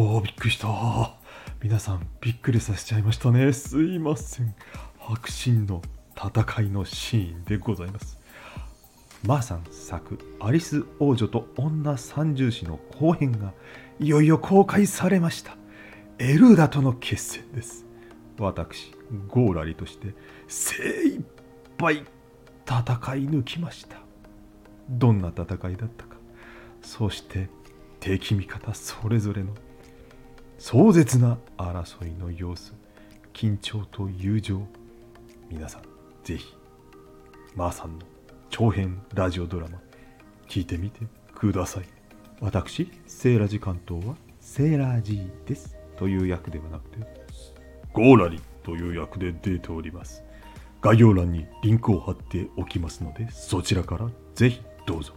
おーびっくりした。皆さんびっくりさせちゃいましたね。すいません。白真の戦いのシーンでございます。マーさん作「アリス王女と女三重士」の後編がいよいよ公開されました。エルーダとの決戦です。私ゴーラリとして精一杯戦い抜きました。どんな戦いだったか。そして敵味方それぞれの壮絶な争いの様子緊張と友情。皆さんぜひマーさんの長編ラジオドラマ聞いてみてください。私セーラジ関東はセーラージーですという役ではなくてゴーラリという役で出ております。概要欄にリンクを貼っておきますのでそちらからぜひどうぞ。